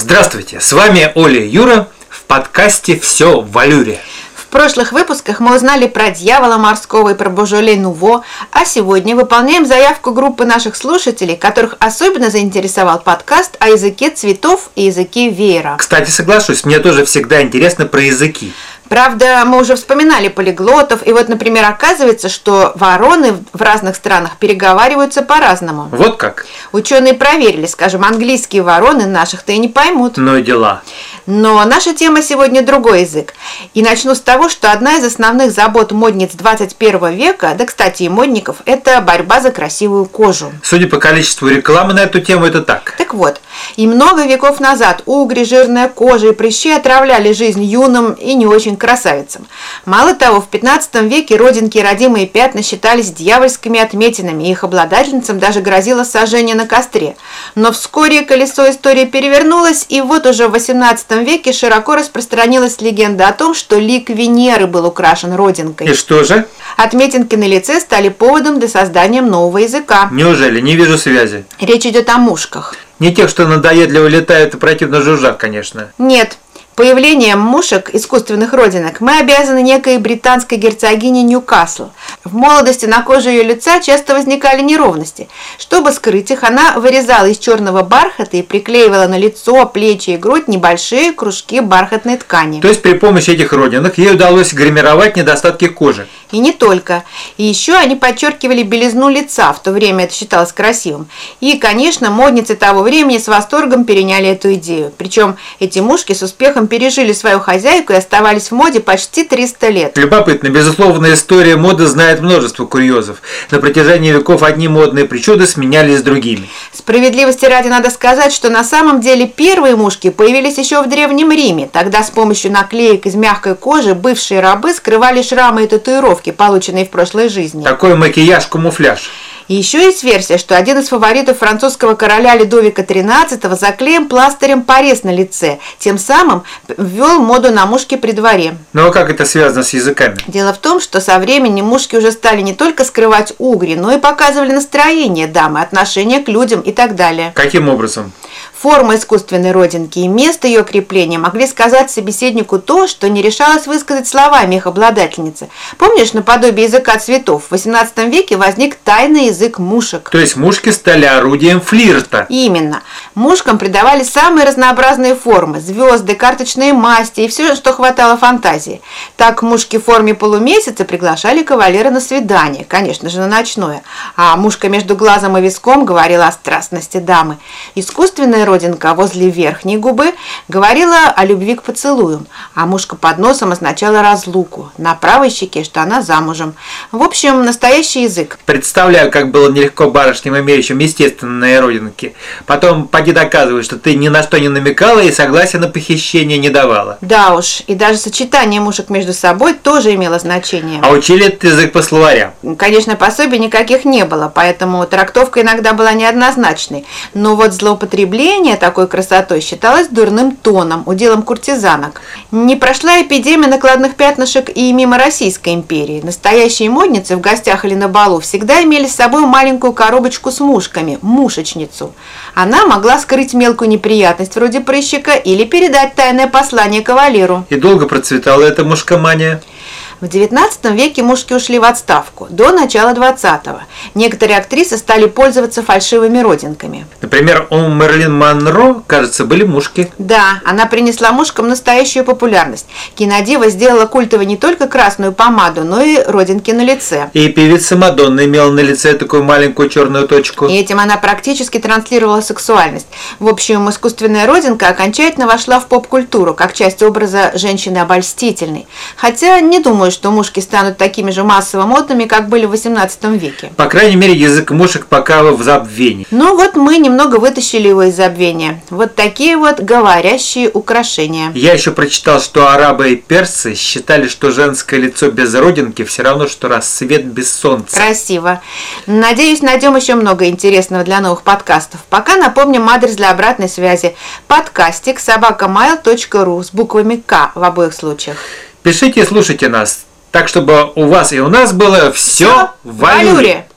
Здравствуйте, с вами Оля Юра в подкасте «Все в Валюре». В прошлых выпусках мы узнали про дьявола морского и про Божолей Нуво, а сегодня выполняем заявку группы наших слушателей, которых особенно заинтересовал подкаст о языке цветов и языке веера. Кстати, соглашусь, мне тоже всегда интересно про языки. Правда, мы уже вспоминали полиглотов, и вот, например, оказывается, что вороны в разных странах переговариваются по-разному. Вот как? Ученые проверили, скажем, английские вороны наших-то и не поймут. Ну и дела. Но наша тема сегодня другой язык. И начну с того, что одна из основных забот модниц 21 века, да, кстати, и модников, это борьба за красивую кожу. Судя по количеству рекламы на эту тему, это так. Так вот, и много веков назад угри, жирная кожа и прыщи отравляли жизнь юным и не очень красавицам. Мало того, в 15 веке родинки и родимые пятна считались дьявольскими отметинами, и их обладательницам даже грозило сожжение на костре. Но вскоре колесо истории перевернулось, и вот уже в 18 веке широко распространилась легенда о том, что лик Венеры был украшен родинкой. И что же? Отметинки на лице стали поводом для создания нового языка. Неужели? Не вижу связи. Речь идет о мушках. Не тех, что надоедливо летают и противно жужжат, конечно. Нет, Появлением мушек, искусственных родинок, мы обязаны некой британской герцогине Ньюкасл. В молодости на коже ее лица часто возникали неровности. Чтобы скрыть их, она вырезала из черного бархата и приклеивала на лицо, плечи и грудь небольшие кружки бархатной ткани. То есть при помощи этих родинок ей удалось гримировать недостатки кожи. И не только. И еще они подчеркивали белизну лица, в то время это считалось красивым. И, конечно, модницы того времени с восторгом переняли эту идею. Причем эти мушки с успехом пережили свою хозяйку и оставались в моде почти 300 лет. Любопытно, безусловно, история моды знает множество курьезов. На протяжении веков одни модные причуды сменялись другими. Справедливости ради надо сказать, что на самом деле первые мушки появились еще в Древнем Риме. Тогда с помощью наклеек из мягкой кожи бывшие рабы скрывали шрамы и татуировки, полученные в прошлой жизни. Такой макияж-камуфляж. Еще есть версия, что один из фаворитов французского короля Людовика XIII заклеен пластырем порез на лице, тем самым ввел моду на мушки при дворе. Ну а как это связано с языками? Дело в том, что со временем мушки уже стали не только скрывать угри, но и показывали настроение дамы, отношение к людям и так далее. Каким образом? Форма искусственной родинки и место ее крепления могли сказать собеседнику то, что не решалось высказать словами их обладательницы. Помнишь, наподобие языка цветов, в XVIII веке возник тайный язык мушек. То есть мушки стали орудием флирта. Именно. Мушкам придавали самые разнообразные формы – звезды, карточные масти и все, что хватало фантазии. Так мушки в форме полумесяца приглашали кавалера на свидание, конечно же, на ночное. А мушка между глазом и виском говорила о страстности дамы. Искусственная родинка возле верхней губы говорила о любви к поцелуям, а мушка под носом означала разлуку, на правой щеке, что она замужем. В общем, настоящий язык. Представляю, как было нелегко барышням, имеющим естественные родинки. Потом поди доказывай, что ты ни на что не намекала и согласия на похищение не давала. Да уж, и даже сочетание мушек между собой тоже имело значение. А учили этот язык по словарям? Конечно, пособий никаких не было, поэтому трактовка иногда была неоднозначной. Но вот злоупотребление такой красотой считалось дурным тоном, уделом куртизанок. Не прошла эпидемия накладных пятнышек и мимо Российской империи. Настоящие модницы в гостях или на балу всегда имели с собой маленькую коробочку с мушками – мушечницу. Она могла скрыть мелкую неприятность вроде прыщика или передать тайное послание кавалеру. И долго процветала эта мушкомания? В XIX веке мушки ушли в отставку, до начала XX. Некоторые актрисы стали пользоваться фальшивыми родинками. Например, у Мерлин Монро, кажется, были мушки. Да, она принесла мушкам настоящую популярность. Кинодива сделала культовой не только красную помаду, но и родинки на лице. И певица Мадонна имела на лице такую маленькую черную точку. И этим она практически транслировала сексуальность. В общем, искусственная родинка окончательно вошла в поп-культуру, как часть образа женщины обольстительной. Хотя не думаю, думаю, что мушки станут такими же массово модными, как были в 18 веке. По крайней мере, язык мушек пока в забвении. Ну вот мы немного вытащили его из забвения. Вот такие вот говорящие украшения. Я еще прочитал, что арабы и персы считали, что женское лицо без родинки все равно, что рассвет без солнца. Красиво. Надеюсь, найдем еще много интересного для новых подкастов. Пока напомним адрес для обратной связи. Подкастик собакамайл.ру с буквами К в обоих случаях. Пишите и слушайте нас, так чтобы у вас и у нас было все в валюре.